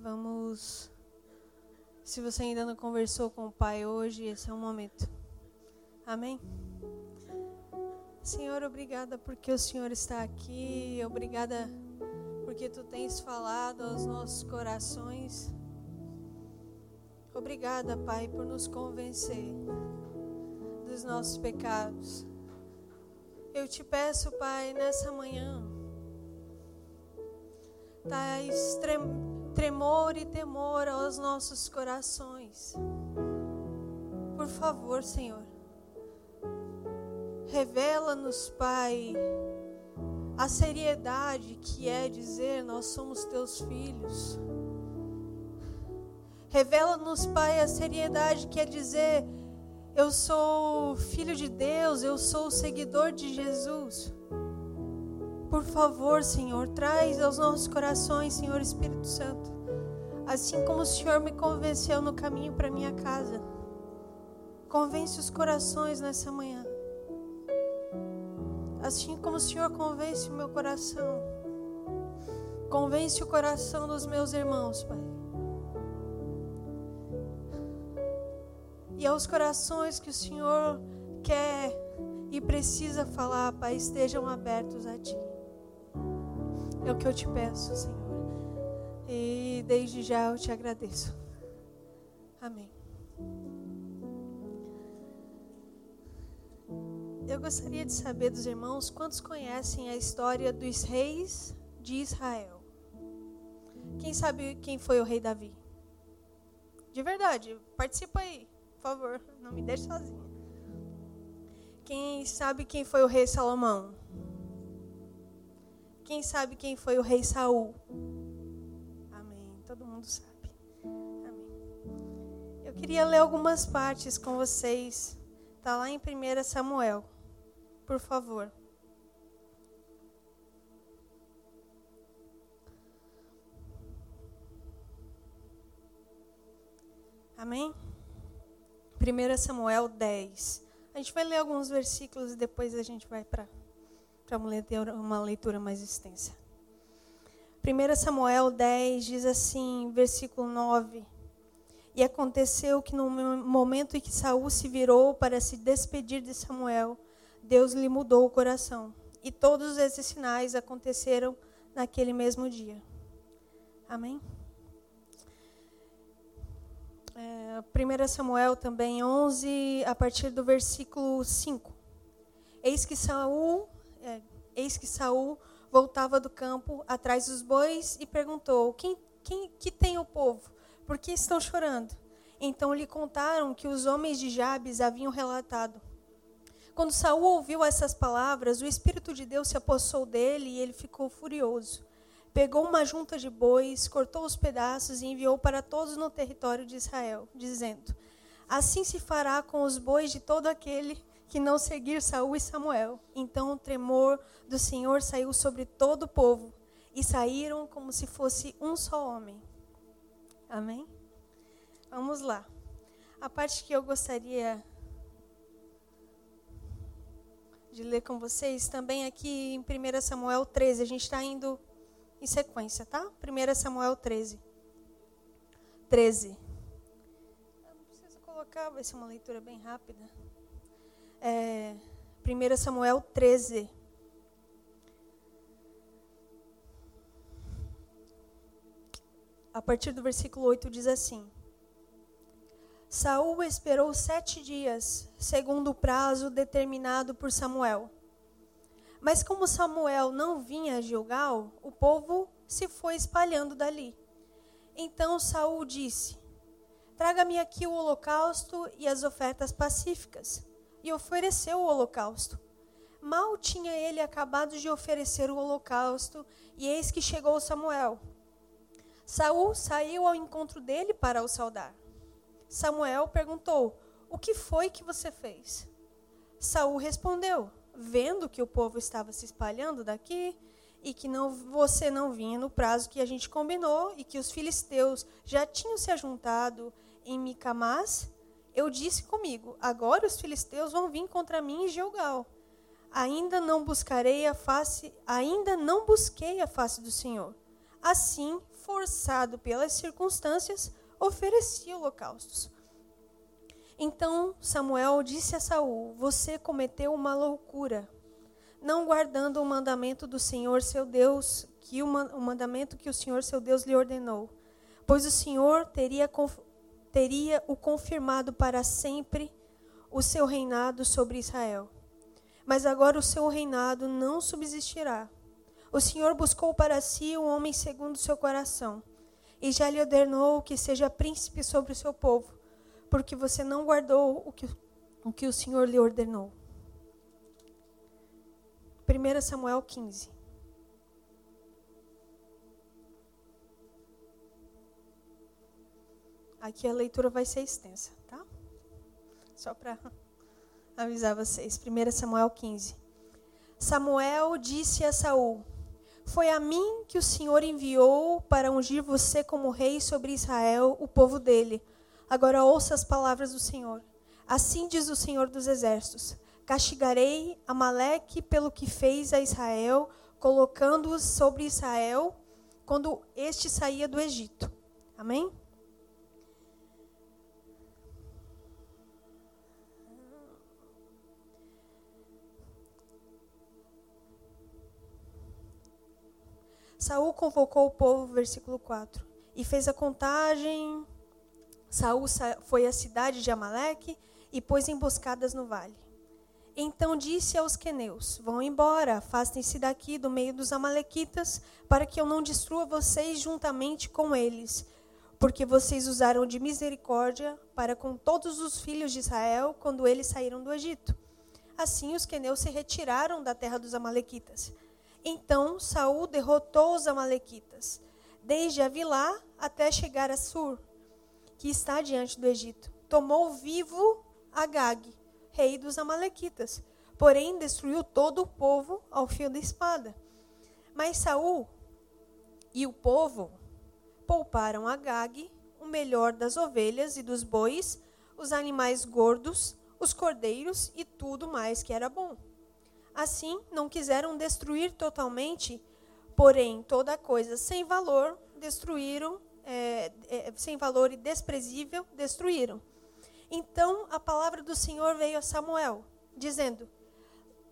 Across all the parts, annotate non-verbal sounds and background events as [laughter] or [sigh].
Vamos. Se você ainda não conversou com o Pai hoje, esse é o momento. Amém? Senhor, obrigada porque o Senhor está aqui. Obrigada porque tu tens falado aos nossos corações. Obrigada, Pai, por nos convencer dos nossos pecados. Eu te peço, Pai, nessa manhã, tais tremor e temor aos nossos corações. Por favor, Senhor, revela-nos, Pai, a seriedade que é dizer nós somos teus filhos. Revela-nos, Pai, a seriedade que é dizer eu sou filho de Deus, eu sou seguidor de Jesus. Por favor, Senhor, traz aos nossos corações, Senhor Espírito Santo, assim como o Senhor me convenceu no caminho para minha casa. Convence os corações nessa manhã. Assim como o Senhor convence o meu coração. Convence o coração dos meus irmãos, Pai. E aos corações que o Senhor quer e precisa falar, Pai, estejam abertos a Ti. É o que eu te peço, Senhor. E desde já eu te agradeço. Amém. Eu gostaria de saber dos irmãos quantos conhecem a história dos reis de Israel. Quem sabe quem foi o rei Davi? De verdade, participa aí. Por favor, não me deixe sozinha. Quem sabe quem foi o rei Salomão? Quem sabe quem foi o rei Saul? Amém. Todo mundo sabe. Amém. Eu queria ler algumas partes com vocês. Está lá em 1 Samuel. Por favor. Amém? 1 Samuel 10. A gente vai ler alguns versículos e depois a gente vai para uma leitura mais extensa. 1 Samuel 10 diz assim, versículo 9. E aconteceu que no momento em que Saul se virou para se despedir de Samuel, Deus lhe mudou o coração. E todos esses sinais aconteceram naquele mesmo dia. Amém? É, 1 Samuel também 11, a partir do versículo 5. Eis que Saul, é, eis que Saul voltava do campo atrás dos bois e perguntou: quem, quem que tem o povo? Por que estão chorando? Então lhe contaram que os homens de Jabes haviam relatado. Quando Saul ouviu essas palavras, o espírito de Deus se apossou dele e ele ficou furioso pegou uma junta de bois, cortou os pedaços e enviou para todos no território de Israel, dizendo: Assim se fará com os bois de todo aquele que não seguir Saul e Samuel. Então o tremor do Senhor saiu sobre todo o povo, e saíram como se fosse um só homem. Amém? Vamos lá. A parte que eu gostaria de ler com vocês, também aqui em 1 Samuel 13, a gente está indo em sequência, tá? 1 Samuel 13. 13. Eu não preciso colocar, vai ser uma leitura bem rápida. É, 1 Samuel 13. A partir do versículo 8 diz assim: Saul esperou sete dias, segundo o prazo determinado por Samuel. Mas como Samuel não vinha a Gilgal, o povo se foi espalhando dali. Então Saul disse: Traga-me aqui o holocausto e as ofertas pacíficas. E ofereceu o holocausto. Mal tinha ele acabado de oferecer o holocausto, e eis que chegou Samuel. Saul saiu ao encontro dele para o saudar. Samuel perguntou: O que foi que você fez? Saul respondeu: vendo que o povo estava se espalhando daqui e que não, você não vinha no prazo que a gente combinou e que os filisteus já tinham se ajuntado em Micamás, eu disse comigo: agora os filisteus vão vir contra mim em Gilgal. Ainda não buscarei a face, ainda não busquei a face do Senhor. Assim forçado pelas circunstâncias, oferecia holocaustos. Então Samuel disse a Saul: Você cometeu uma loucura, não guardando o mandamento do Senhor seu Deus, que o, mandamento que o Senhor seu Deus lhe ordenou. Pois o Senhor teria, teria o confirmado para sempre o seu reinado sobre Israel. Mas agora o seu reinado não subsistirá. O Senhor buscou para si um homem segundo o seu coração, e já lhe ordenou que seja príncipe sobre o seu povo porque você não guardou o que o, que o Senhor lhe ordenou. 1 Samuel 15. Aqui a leitura vai ser extensa, tá? Só para avisar vocês. 1 Samuel 15. Samuel disse a Saul: Foi a mim que o Senhor enviou para ungir você como rei sobre Israel, o povo dele Agora ouça as palavras do Senhor. Assim diz o Senhor dos Exércitos: Castigarei Amaleque pelo que fez a Israel, colocando-os sobre Israel quando este saía do Egito. Amém? Saul convocou o povo, versículo 4, e fez a contagem Saul foi à cidade de Amaleque e pôs emboscadas no vale. Então disse aos queneus: Vão embora, afastem-se daqui do meio dos amalequitas, para que eu não destrua vocês juntamente com eles, porque vocês usaram de misericórdia para com todos os filhos de Israel quando eles saíram do Egito. Assim os queneus se retiraram da terra dos amalequitas. Então Saul derrotou os amalequitas, desde Avilá até chegar a Sur, que está diante do Egito. Tomou vivo Agag, rei dos Amalequitas, porém destruiu todo o povo ao fio da espada. Mas Saul e o povo pouparam Agag o melhor das ovelhas e dos bois, os animais gordos, os cordeiros e tudo mais que era bom. Assim, não quiseram destruir totalmente, porém toda coisa sem valor destruíram é, é, sem valor e desprezível, destruíram. Então a palavra do Senhor veio a Samuel, dizendo: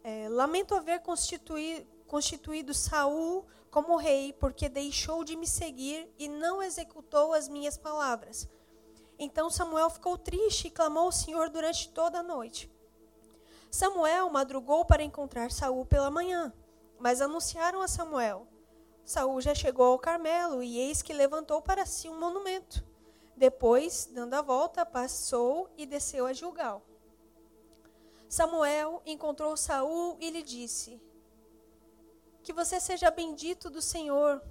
é, Lamento haver constituído, constituído Saul como rei, porque deixou de me seguir e não executou as minhas palavras. Então Samuel ficou triste e clamou ao Senhor durante toda a noite. Samuel madrugou para encontrar Saul pela manhã, mas anunciaram a Samuel: Saul já chegou ao Carmelo e eis que levantou para si um monumento. Depois, dando a volta, passou e desceu a Gilgal. Samuel encontrou Saul e lhe disse: Que você seja bendito do Senhor.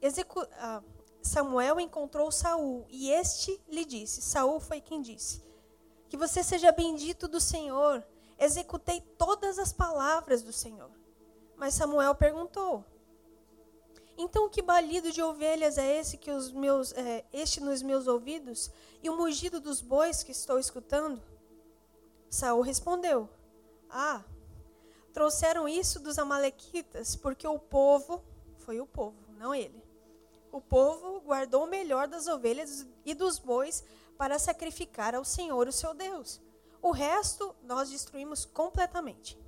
Execu ah, Samuel encontrou Saul e este lhe disse: Saul foi quem disse: Que você seja bendito do Senhor. Executei todas as palavras do Senhor. Mas Samuel perguntou: então, que balido de ovelhas é esse que os meus, é, este nos meus ouvidos e o mugido dos bois que estou escutando? Saul respondeu: Ah, trouxeram isso dos amalequitas, porque o povo foi o povo, não ele. O povo guardou o melhor das ovelhas e dos bois para sacrificar ao Senhor, o seu Deus. O resto nós destruímos completamente.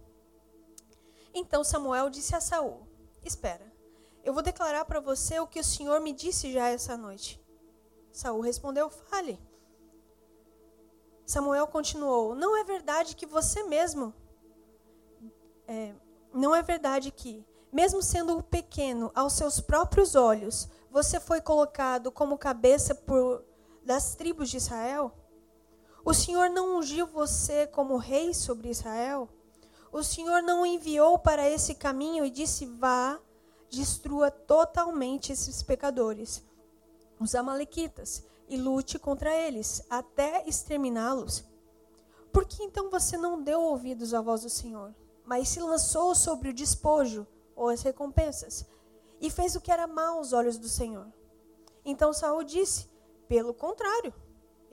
Então Samuel disse a Saul: Espera, eu vou declarar para você o que o Senhor me disse já essa noite. Saul respondeu: Fale. Samuel continuou: Não é verdade que você mesmo. É, não é verdade que, mesmo sendo pequeno aos seus próprios olhos, você foi colocado como cabeça por, das tribos de Israel? O Senhor não ungiu você como rei sobre Israel? O Senhor não enviou para esse caminho e disse: Vá destrua totalmente esses pecadores, os Amalequitas, e lute contra eles, até exterminá-los. Por que então você não deu ouvidos à voz do Senhor, mas se lançou sobre o despojo, ou as recompensas, e fez o que era mal aos olhos do Senhor? Então Saul disse: Pelo contrário,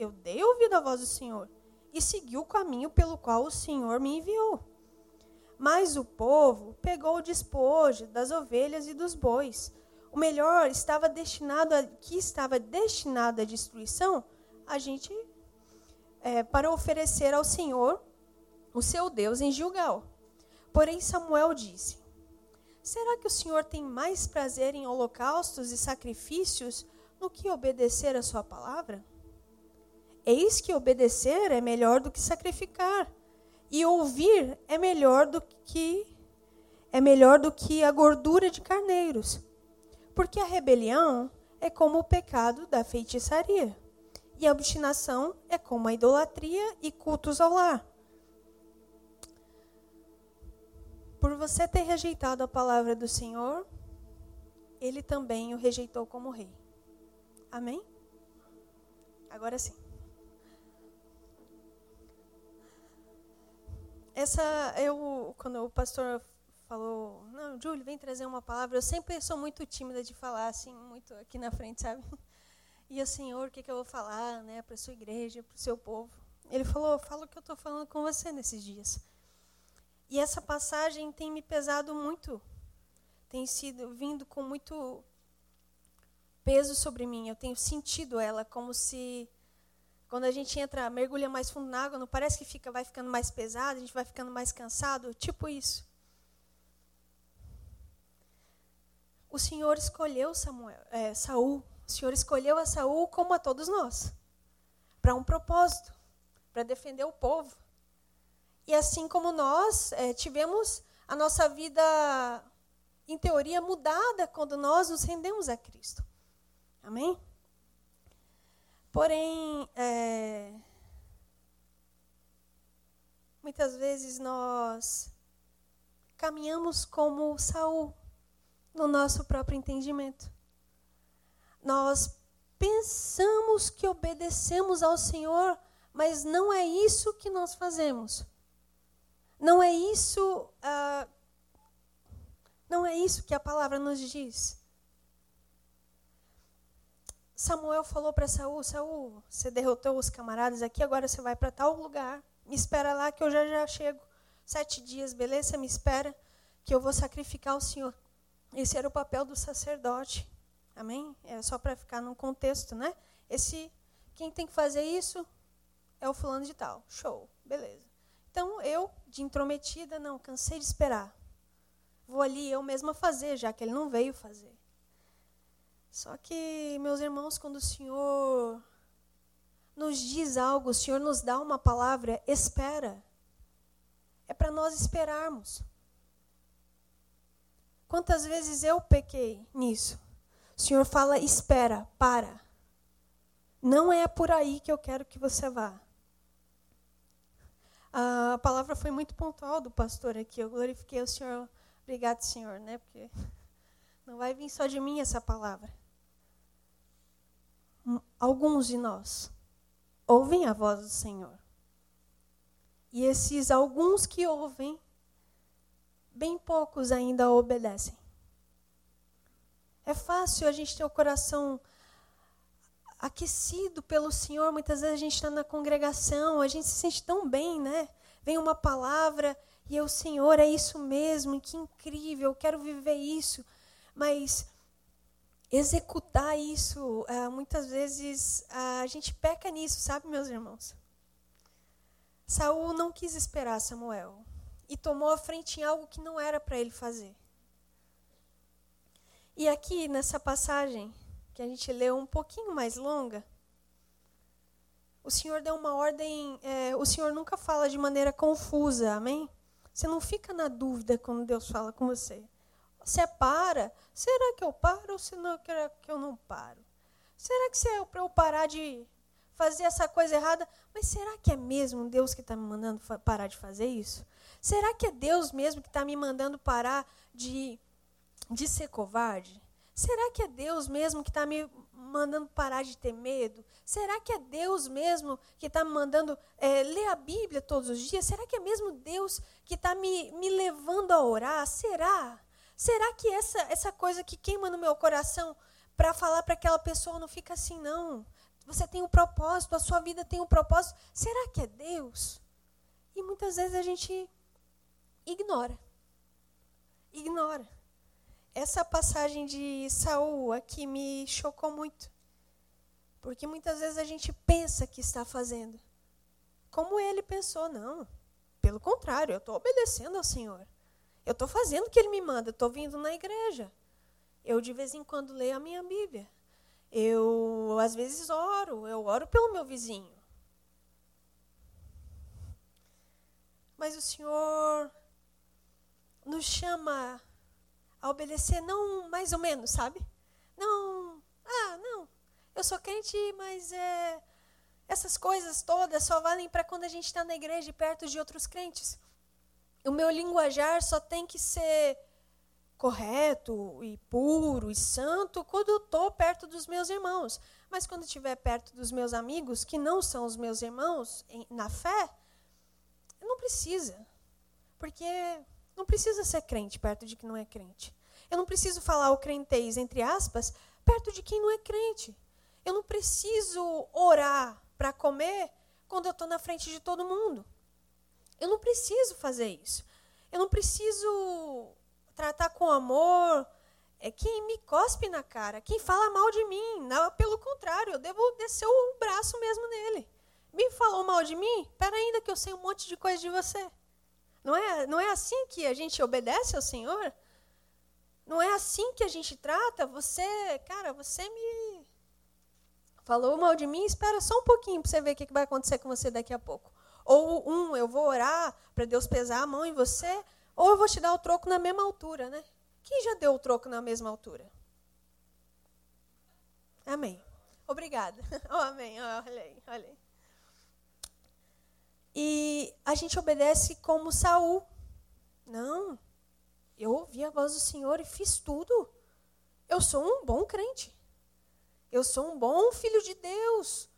eu dei ouvido à voz do Senhor e segui o caminho pelo qual o Senhor me enviou. Mas o povo pegou o despojo das ovelhas e dos bois, o melhor estava destinado a, que estava destinado à destruição, a gente é, para oferecer ao Senhor, o seu Deus, em Gilgal. Porém Samuel disse: Será que o Senhor tem mais prazer em holocaustos e sacrifícios no que obedecer a sua palavra? Eis que obedecer é melhor do que sacrificar, e ouvir é melhor do que é melhor do que a gordura de carneiros. Porque a rebelião é como o pecado da feitiçaria, e a obstinação é como a idolatria e cultos ao lar. Por você ter rejeitado a palavra do Senhor, ele também o rejeitou como rei. Amém? Agora sim. Essa, eu, quando o pastor falou, não, Júlio, vem trazer uma palavra, eu sempre sou muito tímida de falar, assim, muito aqui na frente, sabe? E o Senhor, o que, que eu vou falar, né, para sua igreja, para o seu povo? Ele falou, fala o que eu estou falando com você nesses dias. E essa passagem tem me pesado muito, tem sido vindo com muito peso sobre mim. Eu tenho sentido ela como se quando a gente entra, mergulha mais fundo na água, não parece que fica, vai ficando mais pesado, a gente vai ficando mais cansado, tipo isso. O Senhor escolheu Samuel, é, Saul. O Senhor escolheu a Saul como a todos nós, para um propósito, para defender o povo. E assim como nós é, tivemos a nossa vida, em teoria, mudada quando nós nos rendemos a Cristo. Amém? Porém, é, muitas vezes nós caminhamos como Saul no nosso próprio entendimento. Nós pensamos que obedecemos ao Senhor, mas não é isso que nós fazemos. Não é isso, uh, não é isso que a palavra nos diz. Samuel falou para Saul: Saul, você derrotou os camaradas aqui, agora você vai para tal lugar. Me espera lá que eu já já chego. Sete dias, beleza? Me espera que eu vou sacrificar o Senhor. Esse era o papel do sacerdote. Amém? É só para ficar no contexto, né? Esse, quem tem que fazer isso é o fulano de tal. Show, beleza. Então eu, de intrometida, não, cansei de esperar. Vou ali eu mesma fazer, já que ele não veio fazer. Só que, meus irmãos, quando o Senhor nos diz algo, o Senhor nos dá uma palavra, espera. É para nós esperarmos. Quantas vezes eu pequei nisso? O Senhor fala, espera, para. Não é por aí que eu quero que você vá. A palavra foi muito pontual do pastor aqui. Eu glorifiquei o Senhor. Obrigado, Senhor, né? Porque não vai vir só de mim essa palavra. Alguns de nós ouvem a voz do Senhor. E esses alguns que ouvem, bem poucos ainda obedecem. É fácil a gente ter o coração aquecido pelo Senhor. Muitas vezes a gente está na congregação, a gente se sente tão bem, né? Vem uma palavra e eu, Senhor, é isso mesmo, que incrível, eu quero viver isso. Mas executar isso, uh, muitas vezes uh, a gente peca nisso, sabe, meus irmãos? Saul não quis esperar Samuel e tomou a frente em algo que não era para ele fazer. E aqui nessa passagem que a gente leu um pouquinho mais longa, o Senhor deu uma ordem. É, o Senhor nunca fala de maneira confusa, amém? Você não fica na dúvida quando Deus fala com você. Você para. Será que eu paro ou será que eu não paro? Será que se é para eu parar de fazer essa coisa errada? Mas será que é mesmo Deus que está me mandando parar de fazer isso? Será que é Deus mesmo que está me mandando parar de, de ser covarde? Será que é Deus mesmo que está me mandando parar de ter medo? Será que é Deus mesmo que está me mandando é, ler a Bíblia todos os dias? Será que é mesmo Deus que está me, me levando a orar? Será? Será que essa, essa coisa que queima no meu coração para falar para aquela pessoa não fica assim, não? Você tem um propósito, a sua vida tem um propósito. Será que é Deus? E muitas vezes a gente ignora. Ignora. essa passagem de Saul aqui me chocou muito. Porque muitas vezes a gente pensa que está fazendo. Como ele pensou, não. Pelo contrário, eu estou obedecendo ao Senhor. Eu estou fazendo o que ele me manda, estou vindo na igreja. Eu de vez em quando leio a minha Bíblia. Eu às vezes oro, eu oro pelo meu vizinho. Mas o Senhor nos chama a obedecer, não mais ou menos, sabe? Não, ah, não, eu sou crente, mas é, essas coisas todas só valem para quando a gente está na igreja e perto de outros crentes. O meu linguajar só tem que ser correto e puro e santo quando eu estou perto dos meus irmãos. Mas quando estiver perto dos meus amigos, que não são os meus irmãos na fé, não precisa. Porque não precisa ser crente perto de quem não é crente. Eu não preciso falar o crentez, entre aspas, perto de quem não é crente. Eu não preciso orar para comer quando eu estou na frente de todo mundo. Eu não preciso fazer isso. Eu não preciso tratar com amor é quem me cospe na cara, quem fala mal de mim. Não, pelo contrário, eu devo descer o braço mesmo nele. Me falou mal de mim? Espera ainda que eu sei um monte de coisa de você. Não é, não é assim que a gente obedece ao Senhor? Não é assim que a gente trata? Você, cara, você me falou mal de mim, espera só um pouquinho para você ver o que vai acontecer com você daqui a pouco. Ou um, eu vou orar para Deus pesar a mão em você, ou eu vou te dar o troco na mesma altura, né? Quem já deu o troco na mesma altura? Amém. Obrigada. [laughs] Oh, amém. Oh, olha aí, olha aí. E a gente obedece como Saul. Não. Eu ouvi a voz do Senhor e fiz tudo. Eu sou um bom crente. Eu sou um bom filho de Deus.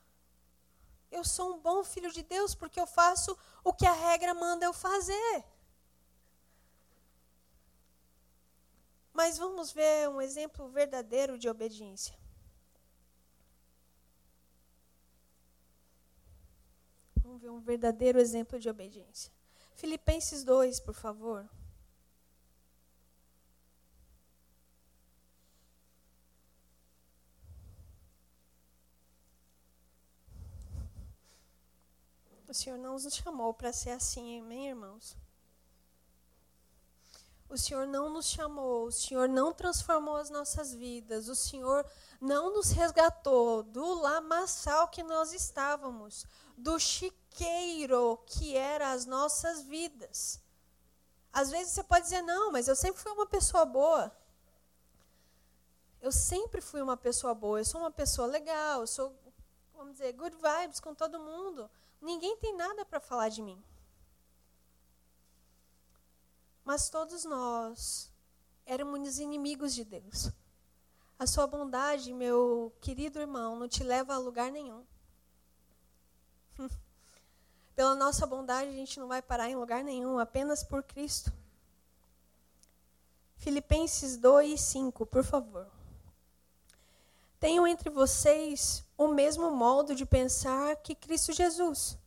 Eu sou um bom filho de Deus porque eu faço o que a regra manda eu fazer. Mas vamos ver um exemplo verdadeiro de obediência. Vamos ver um verdadeiro exemplo de obediência. Filipenses 2, por favor. O Senhor não nos chamou para ser assim, amém, irmãos? O Senhor não nos chamou, o Senhor não transformou as nossas vidas, o Senhor não nos resgatou do lamaçal que nós estávamos, do chiqueiro que era as nossas vidas. Às vezes você pode dizer, não, mas eu sempre fui uma pessoa boa. Eu sempre fui uma pessoa boa, eu sou uma pessoa legal, eu sou, vamos dizer, good vibes com todo mundo. Ninguém tem nada para falar de mim. Mas todos nós éramos inimigos de Deus. A sua bondade, meu querido irmão, não te leva a lugar nenhum. [laughs] Pela nossa bondade, a gente não vai parar em lugar nenhum, apenas por Cristo. Filipenses 2, 5, por favor. Tenham entre vocês o mesmo modo de pensar que Cristo Jesus,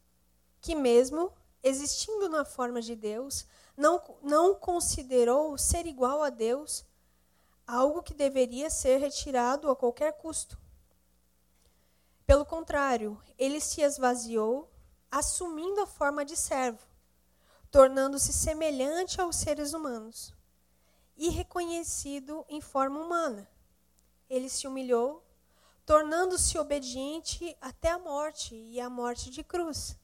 que mesmo existindo na forma de Deus, não, não considerou ser igual a Deus algo que deveria ser retirado a qualquer custo. Pelo contrário, ele se esvaziou, assumindo a forma de servo, tornando-se semelhante aos seres humanos e reconhecido em forma humana. Ele se humilhou tornando-se obediente até a morte e a morte de cruz.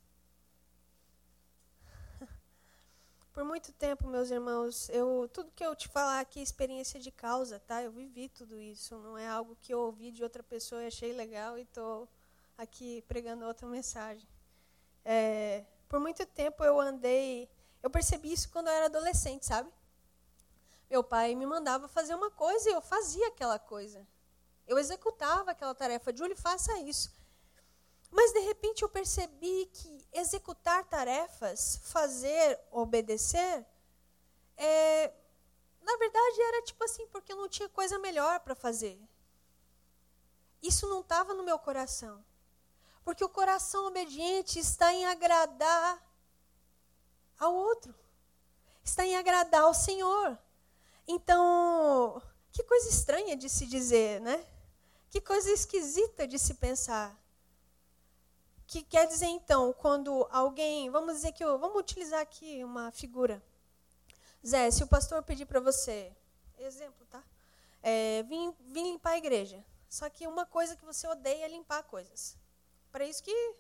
[laughs] Por muito tempo, meus irmãos, eu tudo que eu te falar aqui é experiência de causa, tá? Eu vivi tudo isso, não é algo que eu ouvi de outra pessoa e achei legal e estou aqui pregando outra mensagem. É, por muito tempo eu andei, eu percebi isso quando eu era adolescente, sabe? Meu pai me mandava fazer uma coisa e eu fazia aquela coisa. Eu executava aquela tarefa. Julie, faça isso. Mas de repente eu percebi que executar tarefas, fazer, obedecer, é, na verdade era tipo assim, porque eu não tinha coisa melhor para fazer. Isso não estava no meu coração. Porque o coração obediente está em agradar ao outro, está em agradar ao Senhor. Então, Que coisa estranha de se dizer, né? Que coisa esquisita de se pensar. Que quer dizer então, quando alguém, vamos dizer que eu, vamos utilizar aqui uma figura. Zé, se o pastor pedir para você, exemplo, tá? É, vim, vim limpar a igreja. Só que uma coisa que você odeia é limpar coisas. Para isso que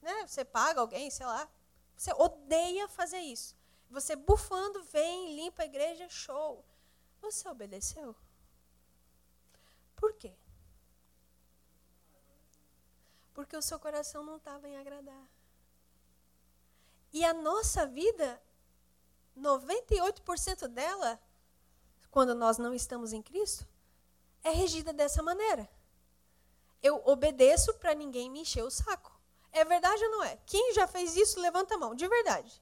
né, você paga alguém, sei lá. Você odeia fazer isso. Você bufando, vem, limpa a igreja, show. Você obedeceu? Por quê? Porque o seu coração não estava em agradar. E a nossa vida, 98% dela, quando nós não estamos em Cristo, é regida dessa maneira. Eu obedeço para ninguém me encher o saco. É verdade ou não é? Quem já fez isso, levanta a mão, de verdade.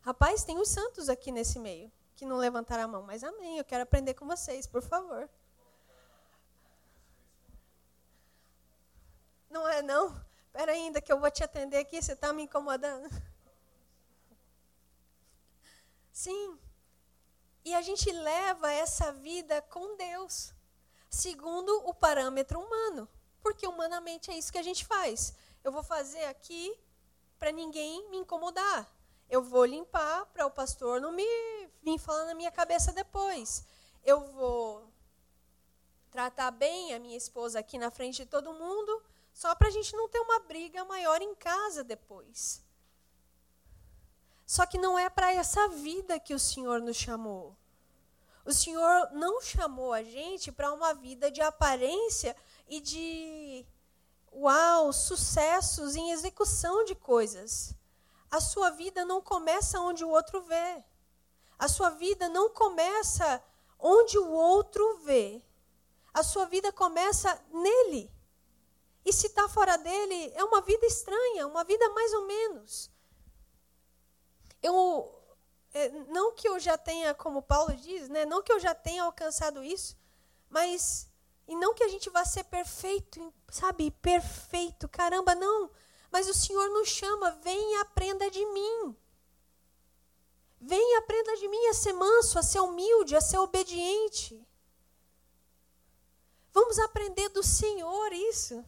Rapaz, tem os santos aqui nesse meio que não levantaram a mão, mas amém, eu quero aprender com vocês, por favor. Não é não? Espera ainda que eu vou te atender aqui, você está me incomodando. Sim. E a gente leva essa vida com Deus, segundo o parâmetro humano. Porque humanamente é isso que a gente faz. Eu vou fazer aqui para ninguém me incomodar. Eu vou limpar para o pastor não me vir falando na minha cabeça depois. Eu vou tratar bem a minha esposa aqui na frente de todo mundo só para a gente não ter uma briga maior em casa depois. Só que não é para essa vida que o Senhor nos chamou. O Senhor não chamou a gente para uma vida de aparência e de uau, sucessos em execução de coisas. A sua vida não começa onde o outro vê. A sua vida não começa onde o outro vê. A sua vida começa nele. E se está fora dele, é uma vida estranha, uma vida mais ou menos. Eu, é, não que eu já tenha, como Paulo diz, né, não que eu já tenha alcançado isso, mas e não que a gente vá ser perfeito, sabe, perfeito, caramba, não. Mas o Senhor nos chama, vem e aprenda de mim. Vem e aprenda de mim a ser manso, a ser humilde, a ser obediente. Vamos aprender do Senhor isso.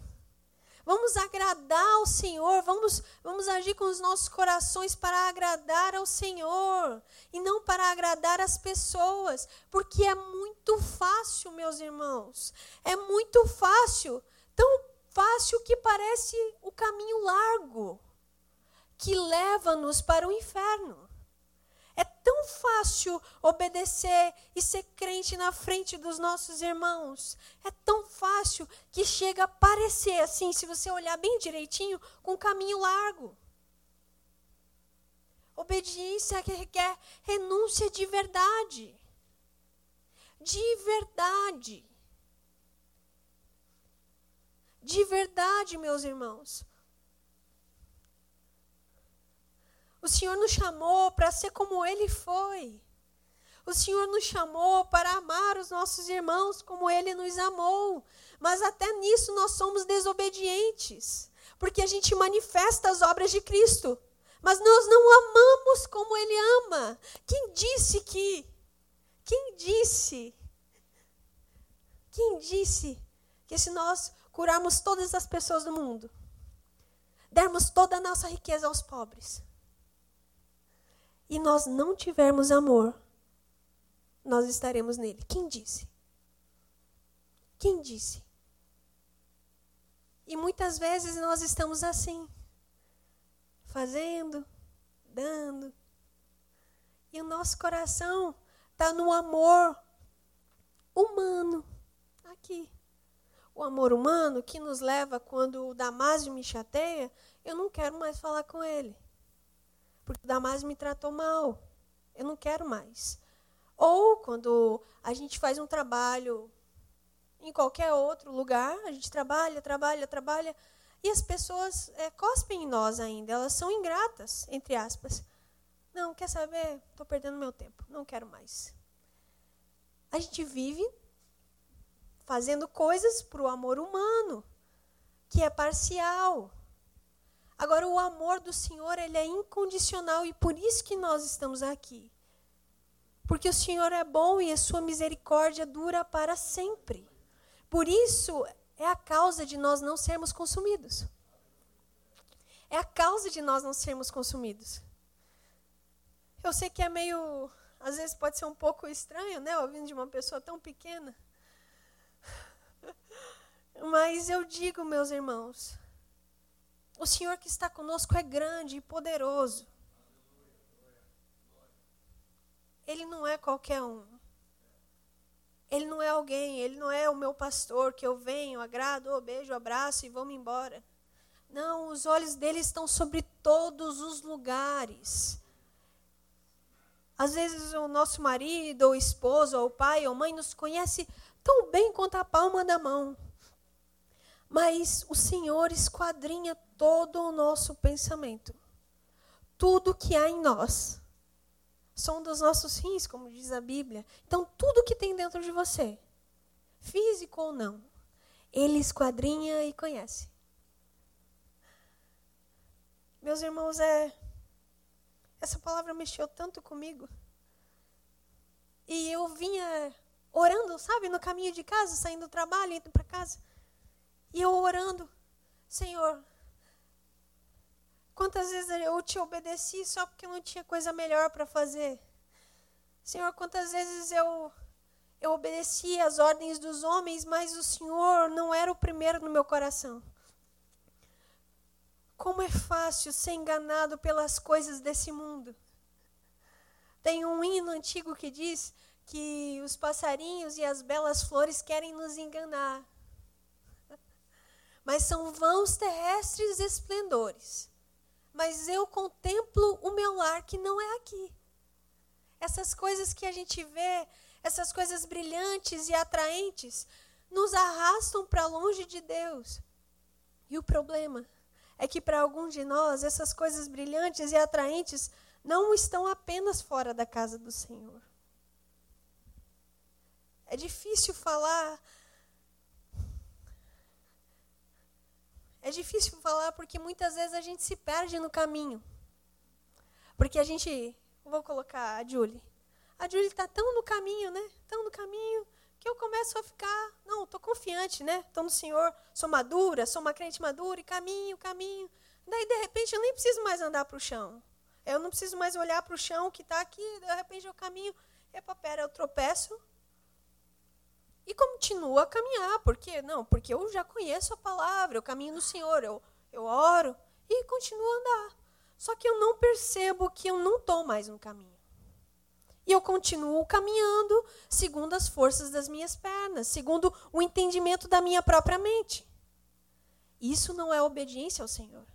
Vamos agradar ao Senhor, vamos, vamos agir com os nossos corações para agradar ao Senhor e não para agradar as pessoas, porque é muito fácil, meus irmãos, é muito fácil, tão fácil que parece o caminho largo que leva-nos para o inferno. É tão fácil obedecer e ser crente na frente dos nossos irmãos. É tão fácil que chega a parecer assim, se você olhar bem direitinho, com um caminho largo. Obediência que requer renúncia de verdade. De verdade. De verdade, meus irmãos. O Senhor nos chamou para ser como Ele foi. O Senhor nos chamou para amar os nossos irmãos como Ele nos amou. Mas até nisso nós somos desobedientes. Porque a gente manifesta as obras de Cristo. Mas nós não amamos como Ele ama. Quem disse que? Quem disse? Quem disse que se nós curarmos todas as pessoas do mundo, dermos toda a nossa riqueza aos pobres, e nós não tivermos amor, nós estaremos nele. Quem disse? Quem disse? E muitas vezes nós estamos assim, fazendo, dando, e o nosso coração está no amor humano, aqui. O amor humano que nos leva quando o Damásio me chateia, eu não quero mais falar com ele porque o Damásio me tratou mal. Eu não quero mais. Ou quando a gente faz um trabalho em qualquer outro lugar, a gente trabalha, trabalha, trabalha, e as pessoas é, cospem em nós ainda. Elas são ingratas, entre aspas. Não, quer saber? Estou perdendo meu tempo. Não quero mais. A gente vive fazendo coisas para o amor humano, que é parcial. Agora, o amor do Senhor, ele é incondicional e por isso que nós estamos aqui. Porque o Senhor é bom e a sua misericórdia dura para sempre. Por isso é a causa de nós não sermos consumidos. É a causa de nós não sermos consumidos. Eu sei que é meio, às vezes pode ser um pouco estranho, né, ouvindo de uma pessoa tão pequena. [laughs] Mas eu digo, meus irmãos, o Senhor que está conosco é grande e poderoso. Ele não é qualquer um. Ele não é alguém, ele não é o meu pastor que eu venho, agrado, beijo, abraço e vou-me embora. Não, os olhos dele estão sobre todos os lugares. Às vezes o nosso marido, ou esposo, ou pai, ou mãe nos conhece tão bem quanto a palma da mão. Mas o Senhor esquadrinha todo o nosso pensamento. Tudo que há em nós. São dos nossos rins, como diz a Bíblia. Então, tudo que tem dentro de você, físico ou não, Ele esquadrinha e conhece. Meus irmãos, é essa palavra mexeu tanto comigo. E eu vinha orando, sabe, no caminho de casa, saindo do trabalho, indo para casa. E eu orando, Senhor, quantas vezes eu te obedeci só porque eu não tinha coisa melhor para fazer? Senhor, quantas vezes eu eu obedeci às ordens dos homens, mas o Senhor não era o primeiro no meu coração. Como é fácil ser enganado pelas coisas desse mundo. Tem um hino antigo que diz que os passarinhos e as belas flores querem nos enganar. [laughs] Mas são vãos terrestres esplendores. Mas eu contemplo o meu lar que não é aqui. Essas coisas que a gente vê, essas coisas brilhantes e atraentes, nos arrastam para longe de Deus. E o problema é que para alguns de nós essas coisas brilhantes e atraentes não estão apenas fora da casa do Senhor. É difícil falar. É difícil falar porque muitas vezes a gente se perde no caminho. Porque a gente. Vou colocar a Julie. A Julie está tão no caminho, né? Tão no caminho que eu começo a ficar, não, estou confiante, né? Estou no Senhor, sou madura, sou uma crente madura, e caminho, caminho. Daí, de repente, eu nem preciso mais andar para o chão. Eu não preciso mais olhar para o chão que está aqui, de repente eu caminho, epa, pera, eu tropeço e continuo a caminhar. Por quê? Não, porque eu já conheço a palavra, eu caminho no Senhor, eu, eu oro e continuo a andar. Só que eu não percebo que eu não estou mais no caminho. E eu continuo caminhando segundo as forças das minhas pernas, segundo o entendimento da minha própria mente. Isso não é obediência ao Senhor.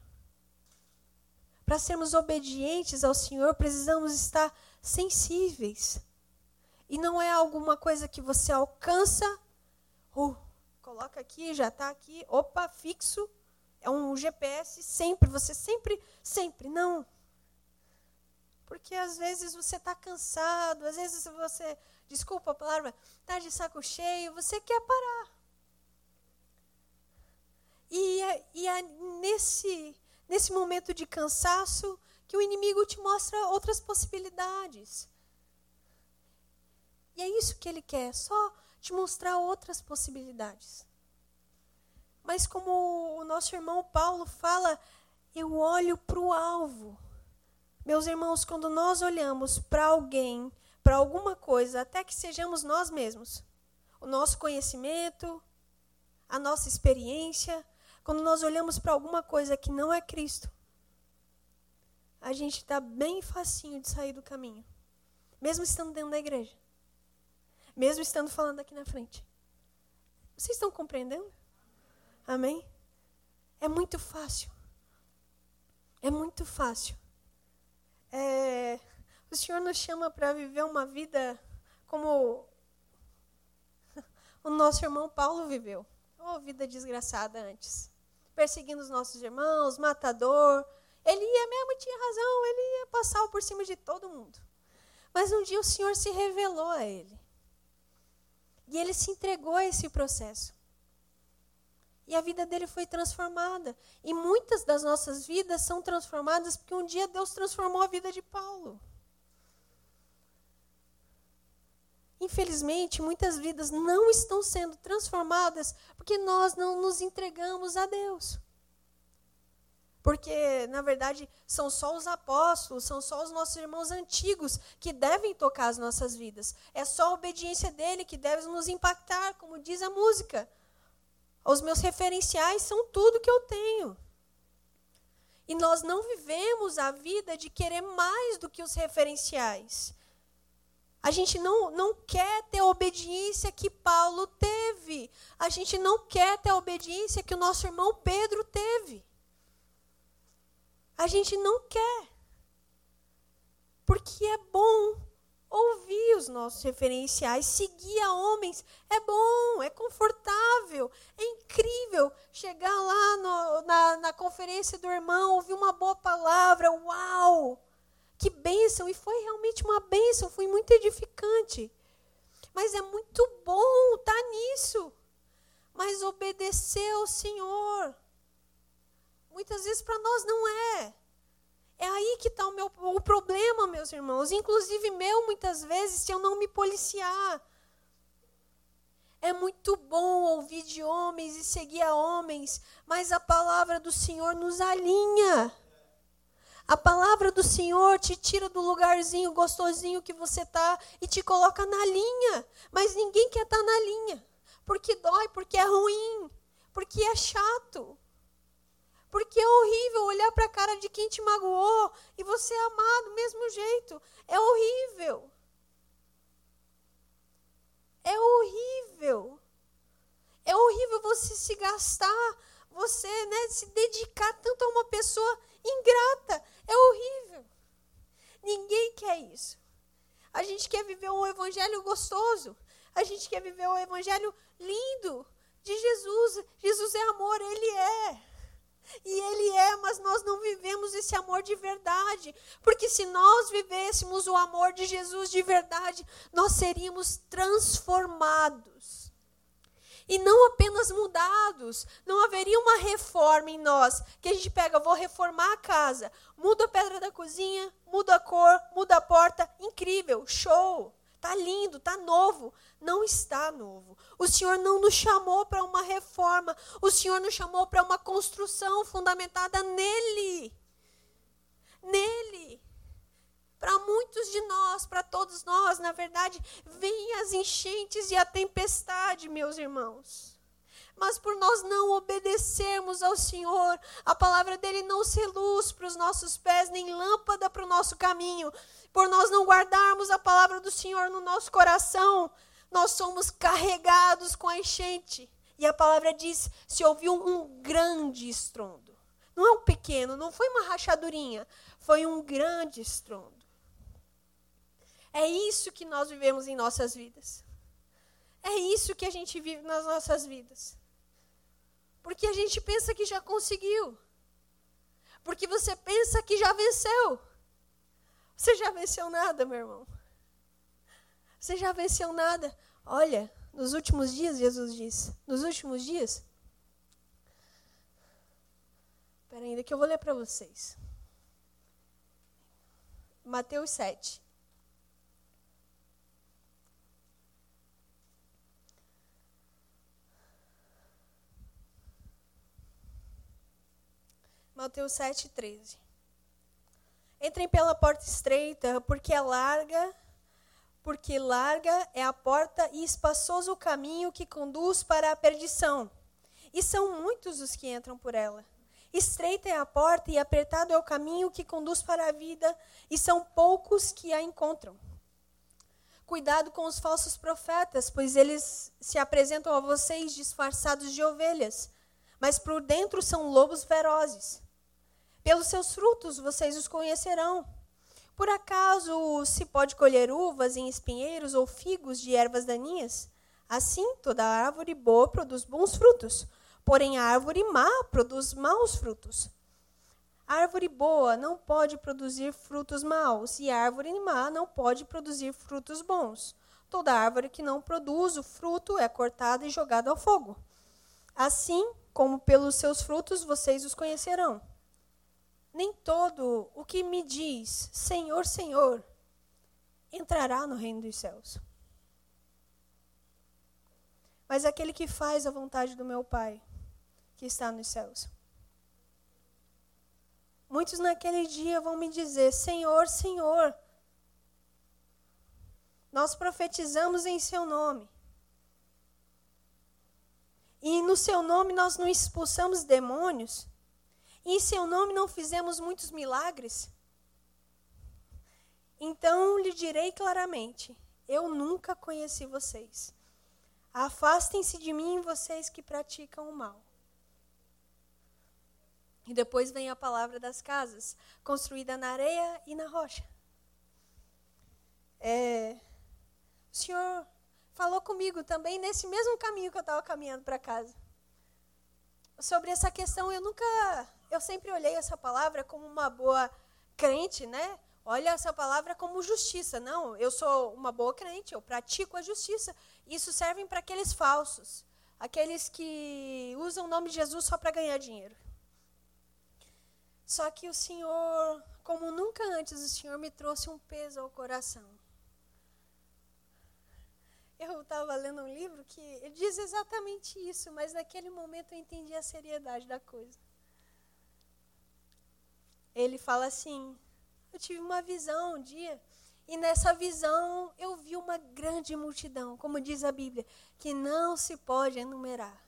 Para sermos obedientes ao Senhor, precisamos estar sensíveis. E não é alguma coisa que você alcança, uh, coloca aqui, já está aqui, opa, fixo. É um GPS sempre, você sempre, sempre. Não. Porque às vezes você está cansado, às vezes você, desculpa a palavra, está de saco cheio, você quer parar. E é, e é nesse, nesse momento de cansaço que o inimigo te mostra outras possibilidades. E é isso que ele quer, só te mostrar outras possibilidades. Mas como o nosso irmão Paulo fala, eu olho para o alvo. Meus irmãos, quando nós olhamos para alguém, para alguma coisa, até que sejamos nós mesmos, o nosso conhecimento, a nossa experiência, quando nós olhamos para alguma coisa que não é Cristo, a gente está bem facinho de sair do caminho, mesmo estando dentro da igreja, mesmo estando falando aqui na frente. Vocês estão compreendendo? Amém? É muito fácil. É muito fácil é, o Senhor nos chama para viver uma vida como [laughs] o nosso irmão Paulo viveu. Uma vida desgraçada antes. Perseguindo os nossos irmãos, matador. Ele ia mesmo, tinha razão, ele ia passar por cima de todo mundo. Mas um dia o Senhor se revelou a ele. E ele se entregou a esse processo. E a vida dele foi transformada. E muitas das nossas vidas são transformadas porque um dia Deus transformou a vida de Paulo. infelizmente, muitas vidas não estão sendo transformadas porque nós não nos entregamos a Deus. Porque, na verdade, são só os apóstolos, são só os nossos irmãos antigos que devem tocar as nossas vidas. É só a obediência dele que deve nos impactar, como diz a música. Os meus referenciais são tudo que eu tenho. E nós não vivemos a vida de querer mais do que os referenciais. A gente não, não quer ter a obediência que Paulo teve. A gente não quer ter a obediência que o nosso irmão Pedro teve. A gente não quer. Porque é bom ouvir os nossos referenciais, seguir a homens. É bom, é confortável, é incrível chegar lá no, na, na conferência do irmão, ouvir uma boa palavra. Uau! Que bênção! E foi realmente uma bênção, foi muito edificante. Mas é muito bom estar tá nisso. Mas obedecer ao Senhor Muitas vezes para nós não é. É aí que está o, meu, o problema, meus irmãos. Inclusive meu, muitas vezes, se eu não me policiar. É muito bom ouvir de homens e seguir a homens, mas a palavra do Senhor nos alinha. A palavra do Senhor te tira do lugarzinho gostosinho que você está e te coloca na linha. Mas ninguém quer estar tá na linha. Porque dói, porque é ruim, porque é chato. Porque é horrível olhar para a cara de quem te magoou e você amar do mesmo jeito. É horrível. É horrível. É horrível você se gastar, você né, se dedicar tanto a uma pessoa ingrata. É horrível. Ninguém quer isso. A gente quer viver um evangelho gostoso. A gente quer viver um evangelho lindo de Jesus. Jesus é amor, ele é. E Ele é, mas nós não vivemos esse amor de verdade. Porque se nós vivêssemos o amor de Jesus de verdade, nós seríamos transformados. E não apenas mudados. Não haveria uma reforma em nós. Que a gente pega, vou reformar a casa. Muda a pedra da cozinha, muda a cor, muda a porta. Incrível, show. Tá lindo, tá novo. Não está novo. O Senhor não nos chamou para uma reforma. O Senhor nos chamou para uma construção fundamentada nele. Nele. Para muitos de nós, para todos nós, na verdade, vêm as enchentes e a tempestade, meus irmãos. Mas por nós não obedecermos ao Senhor, a palavra dele não ser luz para os nossos pés, nem lâmpada para o nosso caminho, por nós não guardarmos a palavra do Senhor no nosso coração, nós somos carregados com a enchente. E a palavra diz: se ouviu um grande estrondo. Não é um pequeno, não foi uma rachadurinha, foi um grande estrondo. É isso que nós vivemos em nossas vidas. É isso que a gente vive nas nossas vidas. Porque a gente pensa que já conseguiu. Porque você pensa que já venceu. Você já venceu nada, meu irmão? Você já venceu nada? Olha, nos últimos dias, Jesus diz, nos últimos dias. Espera ainda que eu vou ler para vocês. Mateus 7. Mateus 7, 13. Entrem pela porta estreita, porque é larga, porque larga é a porta e espaçoso o caminho que conduz para a perdição. E são muitos os que entram por ela. Estreita é a porta e apertado é o caminho que conduz para a vida, e são poucos que a encontram. Cuidado com os falsos profetas, pois eles se apresentam a vocês disfarçados de ovelhas, mas por dentro são lobos ferozes. Pelos seus frutos vocês os conhecerão. Por acaso se pode colher uvas em espinheiros ou figos de ervas daninhas? Assim, toda árvore boa produz bons frutos, porém a árvore má produz maus frutos. A árvore boa não pode produzir frutos maus, e a árvore má não pode produzir frutos bons. Toda árvore que não produz o fruto é cortada e jogada ao fogo. Assim como pelos seus frutos vocês os conhecerão nem todo o que me diz Senhor, Senhor entrará no reino dos céus. mas aquele que faz a vontade do meu Pai, que está nos céus. Muitos naquele dia vão me dizer: Senhor, Senhor, nós profetizamos em Seu nome. E no Seu nome nós não expulsamos demônios. Em Seu nome não fizemos muitos milagres. Então lhe direi claramente: Eu nunca conheci vocês. Afastem-se de mim, vocês que praticam o mal. E depois vem a palavra das casas, construída na areia e na rocha. É, o Senhor falou comigo também nesse mesmo caminho que eu estava caminhando para casa. Sobre essa questão, eu nunca, eu sempre olhei essa palavra como uma boa crente, né? Olha essa palavra como justiça. Não, eu sou uma boa crente, eu pratico a justiça. Isso serve para aqueles falsos, aqueles que usam o nome de Jesus só para ganhar dinheiro. Só que o Senhor, como nunca antes, o Senhor me trouxe um peso ao coração. Eu estava lendo um livro que diz exatamente isso, mas naquele momento eu entendi a seriedade da coisa. Ele fala assim: Eu tive uma visão um dia, e nessa visão eu vi uma grande multidão, como diz a Bíblia, que não se pode enumerar.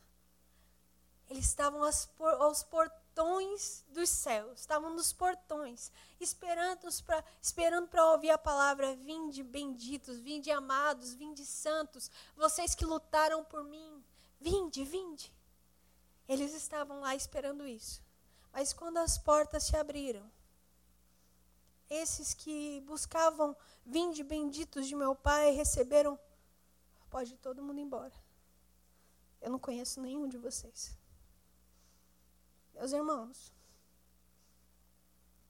Eles estavam aos, portões dos céus, estavam nos portões, esperando para esperando ouvir a palavra: Vinde benditos, vinde amados, vinde santos, vocês que lutaram por mim, vinde, vinde. Eles estavam lá esperando isso. Mas quando as portas se abriram, esses que buscavam, vinde benditos de meu Pai, receberam, pode todo mundo embora. Eu não conheço nenhum de vocês. Meus irmãos,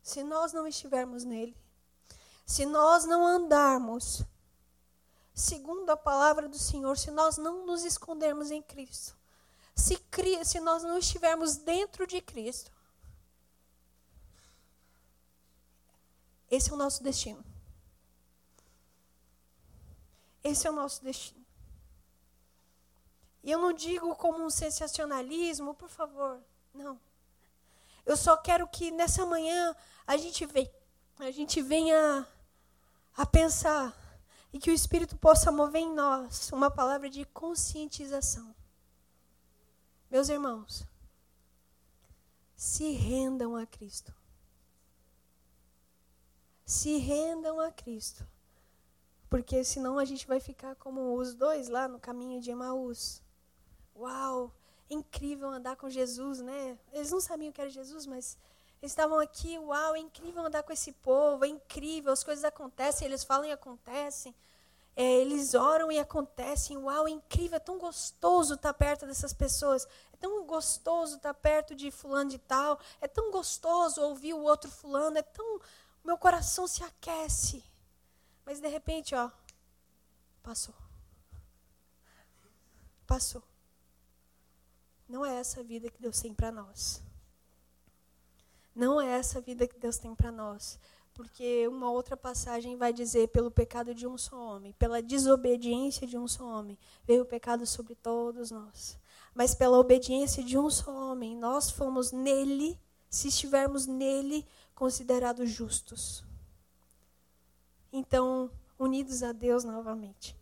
se nós não estivermos nele, se nós não andarmos segundo a palavra do Senhor, se nós não nos escondermos em Cristo, se, se nós não estivermos dentro de Cristo, esse é o nosso destino. Esse é o nosso destino. E eu não digo como um sensacionalismo, por favor, não. Eu só quero que nessa manhã a gente venha, a gente venha a pensar e que o Espírito possa mover em nós uma palavra de conscientização. Meus irmãos, se rendam a Cristo. Se rendam a Cristo. Porque senão a gente vai ficar como os dois lá no caminho de Emaús. Uau! É incrível andar com Jesus, né? Eles não sabiam que era Jesus, mas eles estavam aqui, uau, é incrível andar com esse povo, é incrível, as coisas acontecem, eles falam e acontecem. É, eles oram e acontecem, uau, é incrível, é tão gostoso estar perto dessas pessoas, é tão gostoso estar perto de fulano de tal, é tão gostoso ouvir o outro fulano, é tão. Meu coração se aquece. Mas de repente, ó, passou. Passou. Não é essa a vida que Deus tem para nós. Não é essa a vida que Deus tem para nós. Porque uma outra passagem vai dizer: pelo pecado de um só homem, pela desobediência de um só homem, veio o pecado sobre todos nós. Mas pela obediência de um só homem, nós fomos nele, se estivermos nele, considerados justos. Então, unidos a Deus novamente.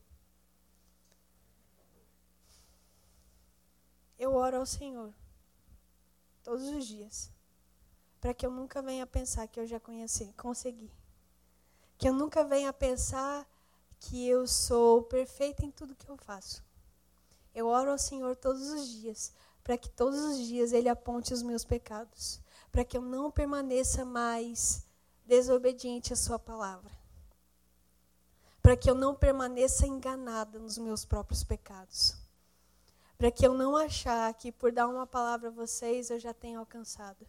eu oro ao Senhor todos os dias, para que eu nunca venha pensar que eu já conheci, consegui. Que eu nunca venha pensar que eu sou perfeita em tudo que eu faço. Eu oro ao Senhor todos os dias, para que todos os dias Ele aponte os meus pecados, para que eu não permaneça mais desobediente à Sua palavra, para que eu não permaneça enganada nos meus próprios pecados para que eu não achar que por dar uma palavra a vocês eu já tenho alcançado.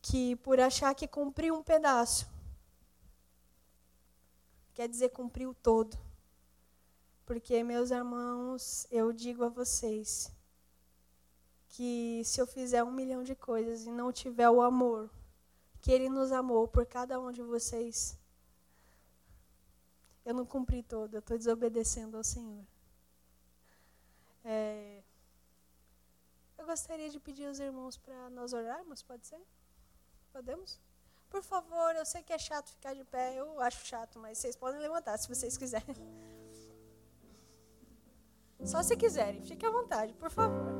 Que por achar que cumpri um pedaço, quer dizer cumprir o todo. Porque, meus irmãos, eu digo a vocês que se eu fizer um milhão de coisas e não tiver o amor que Ele nos amou por cada um de vocês, eu não cumpri todo, eu estou desobedecendo ao Senhor. É, eu gostaria de pedir aos irmãos para nós orarmos, pode ser? Podemos? Por favor, eu sei que é chato ficar de pé, eu acho chato, mas vocês podem levantar se vocês quiserem. Só se quiserem, fique à vontade, por favor.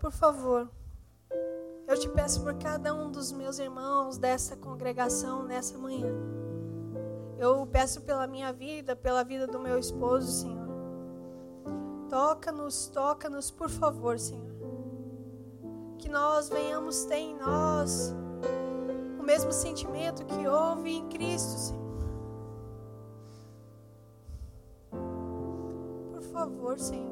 Por favor, eu te peço por cada um dos meus irmãos dessa congregação nessa manhã. Eu peço pela minha vida, pela vida do meu esposo, Senhor. Toca-nos, toca-nos, por favor, Senhor. Que nós venhamos ter em nós o mesmo sentimento que houve em Cristo, Senhor. Por favor, Senhor.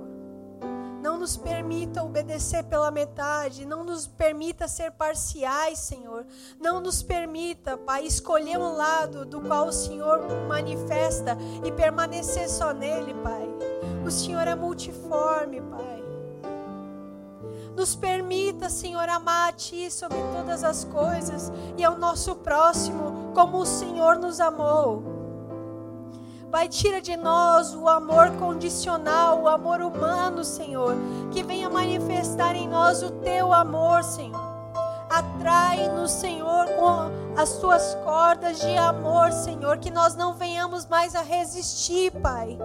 Não nos permita obedecer pela metade, não nos permita ser parciais, Senhor. Não nos permita, Pai, escolher um lado do qual o Senhor manifesta e permanecer só nele, Pai. O Senhor é multiforme, Pai. Nos permita, Senhor, amar a Ti sobre todas as coisas e ao nosso próximo como o Senhor nos amou. Pai, tira de nós o amor condicional, o amor humano, Senhor. Que venha manifestar em nós o teu amor, Senhor. Atrai-nos, Senhor, com as tuas cordas de amor, Senhor. Que nós não venhamos mais a resistir, Pai.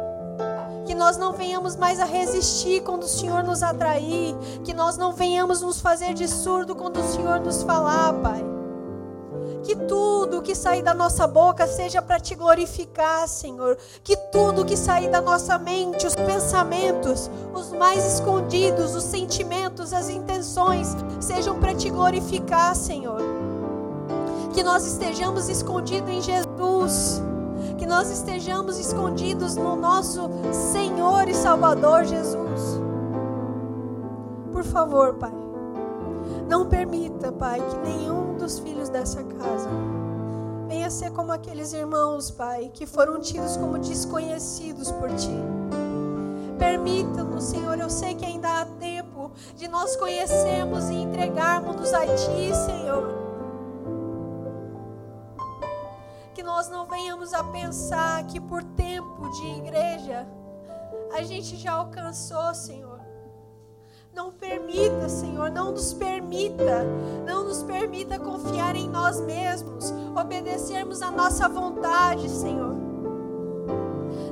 Que nós não venhamos mais a resistir quando o Senhor nos atrair. Que nós não venhamos nos fazer de surdo quando o Senhor nos falar, Pai. Que tudo que sair da nossa boca seja para te glorificar, Senhor. Que tudo que sair da nossa mente, os pensamentos, os mais escondidos, os sentimentos, as intenções, sejam para te glorificar, Senhor. Que nós estejamos escondidos em Jesus. Que nós estejamos escondidos no nosso Senhor e Salvador Jesus. Por favor, Pai. Não permita, Pai, que nenhum dos filhos dessa casa venha ser como aqueles irmãos, Pai, que foram tidos como desconhecidos por Ti. Permita-nos, Senhor, eu sei que ainda há tempo de nós conhecermos e entregarmos-nos a Ti, Senhor. Que nós não venhamos a pensar que por tempo de igreja a gente já alcançou, Senhor não permita, Senhor, não nos permita, não nos permita confiar em nós mesmos, obedecermos a nossa vontade, Senhor.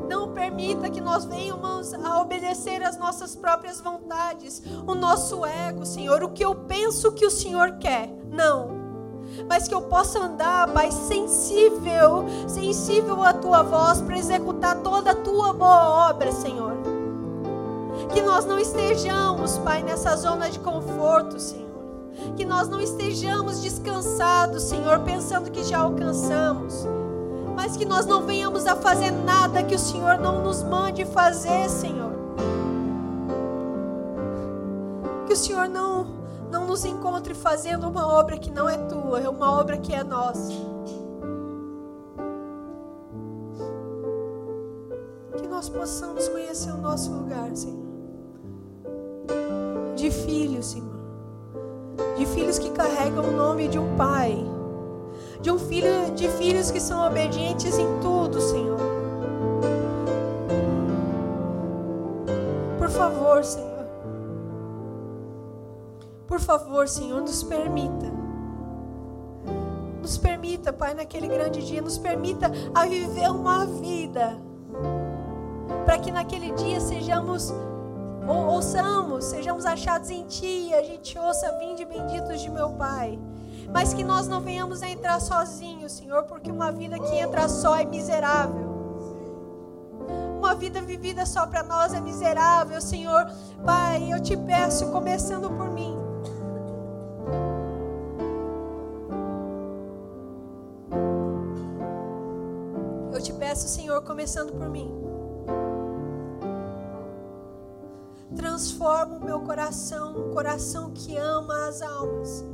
Não permita que nós venhamos a obedecer as nossas próprias vontades, o nosso ego, Senhor, o que eu penso que o Senhor quer. Não mas que eu possa andar, Pai, sensível, sensível à tua voz para executar toda a tua boa obra, Senhor. Que nós não estejamos, Pai, nessa zona de conforto, Senhor. Que nós não estejamos descansados, Senhor, pensando que já alcançamos. Mas que nós não venhamos a fazer nada que o Senhor não nos mande fazer, Senhor. Que o Senhor não, não nos encontre fazendo uma obra que não é tua, é uma obra que é nossa. Que nós possamos conhecer o nosso lugar, Senhor de filhos, Senhor. De filhos que carregam o nome de um pai. De um filho, de filhos que são obedientes em tudo, Senhor. Por favor, Senhor. Por favor, Senhor, nos permita. Nos permita, Pai, naquele grande dia, nos permita a viver uma vida. Para que naquele dia sejamos ou, ouçamos, sejamos achados em Ti, a gente ouça, vinde benditos de meu Pai. Mas que nós não venhamos a entrar sozinhos, Senhor, porque uma vida que entra só é miserável. Uma vida vivida só para nós é miserável, Senhor. Pai, eu te peço, começando por mim. Eu te peço, Senhor, começando por mim. Transforma o meu coração, um coração que ama as almas.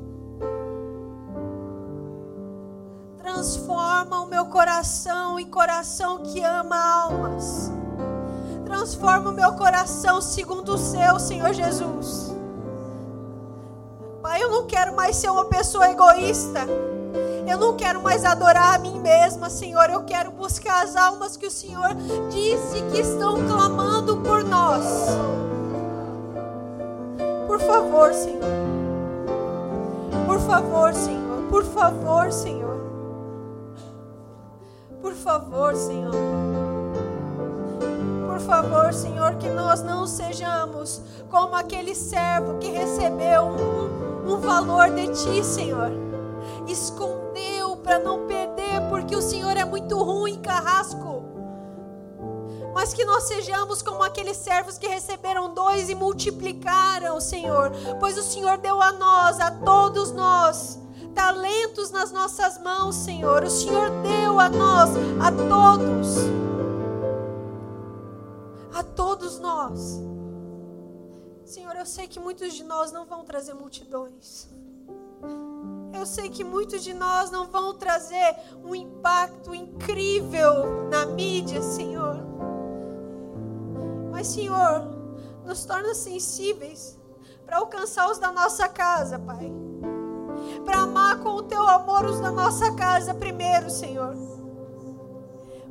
Transforma o meu coração em coração que ama almas. Transforma o meu coração segundo o seu, Senhor Jesus. Pai, eu não quero mais ser uma pessoa egoísta. Eu não quero mais adorar a mim mesma, Senhor. Eu quero buscar as almas que o Senhor disse que estão clamando por nós. Por favor, Senhor. Por favor, Senhor. Por favor, Senhor. Por favor, Senhor. Por favor, Senhor, que nós não sejamos como aquele servo que recebeu um, um valor de Ti, Senhor. Escondeu para não perder, porque o Senhor é muito ruim, carrasco mas que nós sejamos como aqueles servos que receberam dois e multiplicaram, Senhor, pois o Senhor deu a nós, a todos nós, talentos nas nossas mãos, Senhor. O Senhor deu a nós, a todos, a todos nós. Senhor, eu sei que muitos de nós não vão trazer multidões. Eu sei que muitos de nós não vão trazer um impacto incrível na mídia, Senhor. Senhor, nos torna sensíveis para alcançar os da nossa casa, Pai. Para amar com o teu amor os da nossa casa primeiro, Senhor.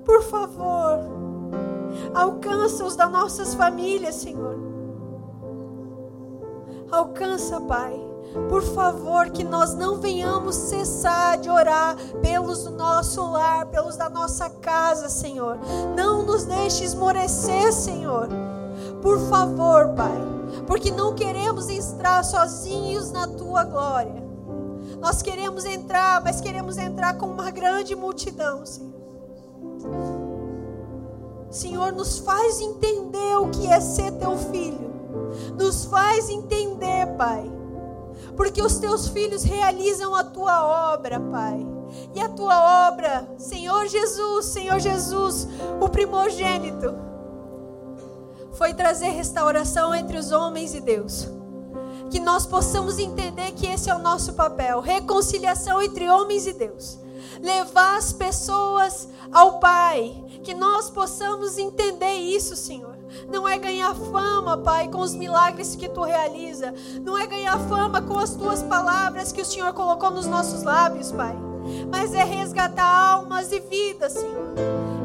Por favor, alcança os das nossas famílias, Senhor. Alcança, Pai. Por favor, que nós não venhamos cessar de orar pelos do nosso lar, pelos da nossa casa, Senhor. Não nos deixe esmorecer, Senhor. Por favor, Pai. Porque não queremos entrar sozinhos na tua glória. Nós queremos entrar, mas queremos entrar com uma grande multidão, Senhor. Senhor, nos faz entender o que é ser teu filho. Nos faz entender, Pai porque os teus filhos realizam a tua obra, Pai. E a tua obra, Senhor Jesus, Senhor Jesus, o primogênito, foi trazer restauração entre os homens e Deus. Que nós possamos entender que esse é o nosso papel reconciliação entre homens e Deus. Levar as pessoas ao Pai. Que nós possamos entender isso, Senhor não é ganhar fama, Pai, com os milagres que tu realiza, não é ganhar fama com as tuas palavras que o Senhor colocou nos nossos lábios, Pai, mas é resgatar almas e vidas, Senhor.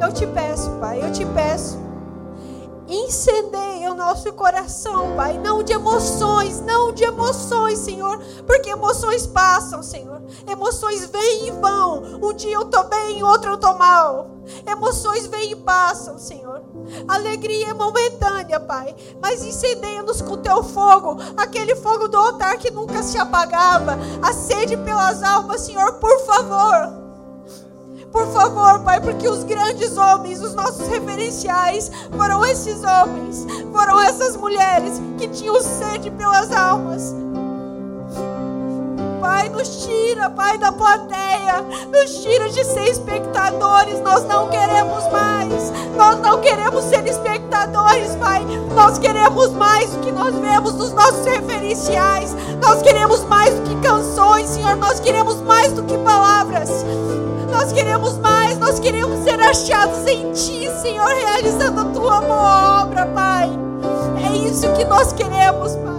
Eu te peço, Pai, eu te peço incendeia o nosso coração, Pai. Não de emoções, não de emoções, Senhor. Porque emoções passam, Senhor. Emoções vêm e vão. Um dia eu tô bem, outro eu tô mal. Emoções vêm e passam, Senhor. Alegria é momentânea, Pai. Mas incendeia-nos com teu fogo, aquele fogo do altar que nunca se apagava. A sede pelas almas, Senhor, por favor. Por favor, Pai, porque os grandes homens, os nossos referenciais, foram esses homens, foram essas mulheres que tinham sede pelas almas. Pai, nos tira, Pai, da plateia, nos tira de ser espectadores. Nós não queremos mais, nós não queremos ser espectadores, Pai. Nós queremos mais do que nós vemos nos nossos referenciais, nós queremos mais do que canções, Senhor, nós queremos mais do que palavras. Nós queremos mais, nós queremos ser achados em Ti, Senhor, realizando a Tua obra, Pai. É isso que nós queremos, Pai.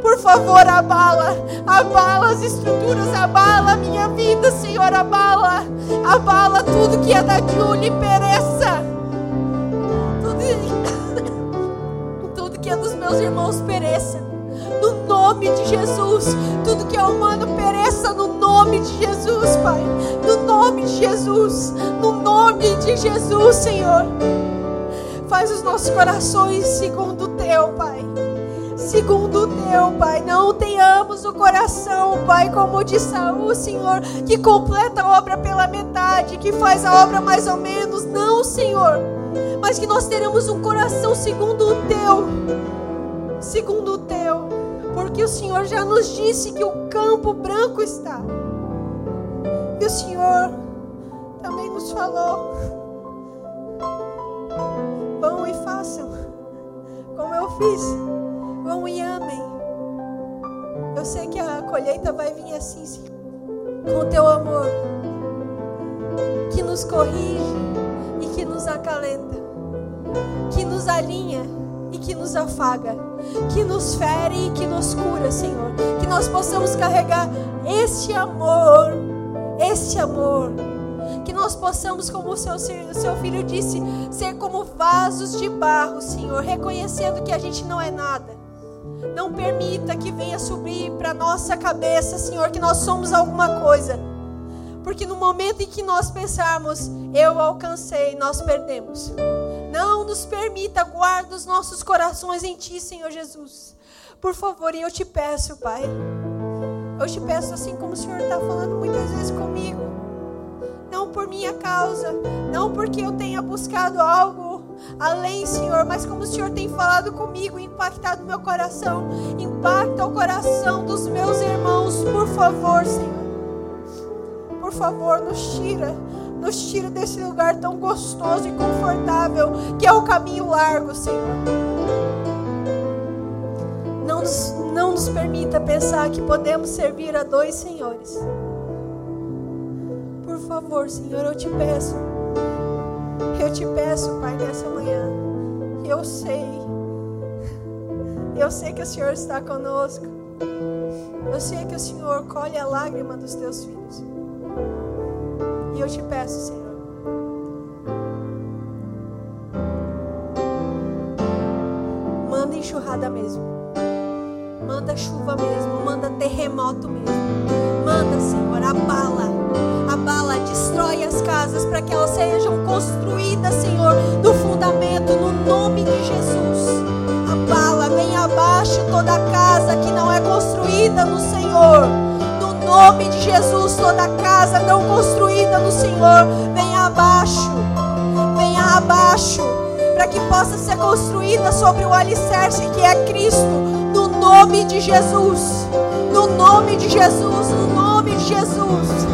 Por favor, abala, abala as estruturas, abala a minha vida, Senhor, abala, abala tudo que é da Julie, pereça. Tudo, [laughs] tudo que é dos meus irmãos, pereça no nome de Jesus. Tudo que é humano pereça no nome de Jesus, Pai. No nome de Jesus. No nome de Jesus, Senhor. Faz os nossos corações segundo o teu, Pai. Segundo o teu, Pai. Não tenhamos o coração, Pai, como o de Saul, Senhor, que completa a obra pela metade, que faz a obra mais ou menos. Não, Senhor. Mas que nós teremos um coração segundo o teu. Segundo o teu porque o Senhor já nos disse que o campo branco está. E o Senhor também nos falou: vão e façam, como eu fiz, vão e amem. Eu sei que a colheita vai vir assim, com o teu amor, que nos corrige e que nos acalenta, que nos alinha e que nos afaga, que nos fere e que nos cura, Senhor. Que nós possamos carregar este amor, este amor. Que nós possamos, como o seu, o seu filho disse, ser como vasos de barro, Senhor, reconhecendo que a gente não é nada. Não permita que venha subir para nossa cabeça, Senhor, que nós somos alguma coisa. Porque no momento em que nós pensarmos, eu alcancei, nós perdemos. Não nos permita, guarda os nossos corações em Ti, Senhor Jesus. Por favor, e eu te peço, Pai. Eu te peço assim como o Senhor está falando muitas vezes comigo. Não por minha causa, não porque eu tenha buscado algo além, Senhor, mas como o Senhor tem falado comigo, impactado meu coração, impacta o coração dos meus irmãos, por favor, Senhor. Por favor, nos tira nos tira desse lugar tão gostoso e confortável que é o caminho largo, Senhor. Não nos, não nos permita pensar que podemos servir a dois senhores. Por favor, Senhor, eu te peço. Eu te peço, Pai, nessa manhã. Eu sei. Eu sei que o Senhor está conosco. Eu sei que o Senhor colhe a lágrima dos teus filhos. E eu te peço, Senhor. Manda enxurrada mesmo. Manda chuva mesmo. Manda terremoto mesmo. Manda, Senhor, abala. Abala, destrói as casas para que elas sejam construídas, Senhor, no fundamento, no nome de Jesus. Abala, vem abaixo toda casa que não é construída no Senhor nome de Jesus, toda casa não construída no Senhor, venha abaixo, venha abaixo, para que possa ser construída sobre o alicerce que é Cristo, no nome de Jesus, no nome de Jesus, no nome de Jesus,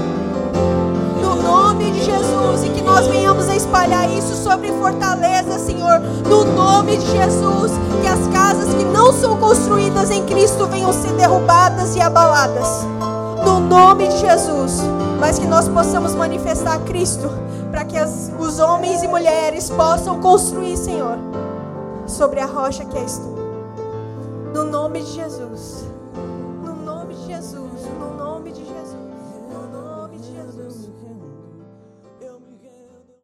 no nome de Jesus, e que nós venhamos a espalhar isso sobre Fortaleza, Senhor, no nome de Jesus, que as casas que não são construídas em Cristo venham ser derrubadas e abaladas no nome de Jesus, mas que nós possamos manifestar Cristo, para que as, os homens e mulheres possam construir, Senhor, sobre a rocha que és tu. No nome de Jesus.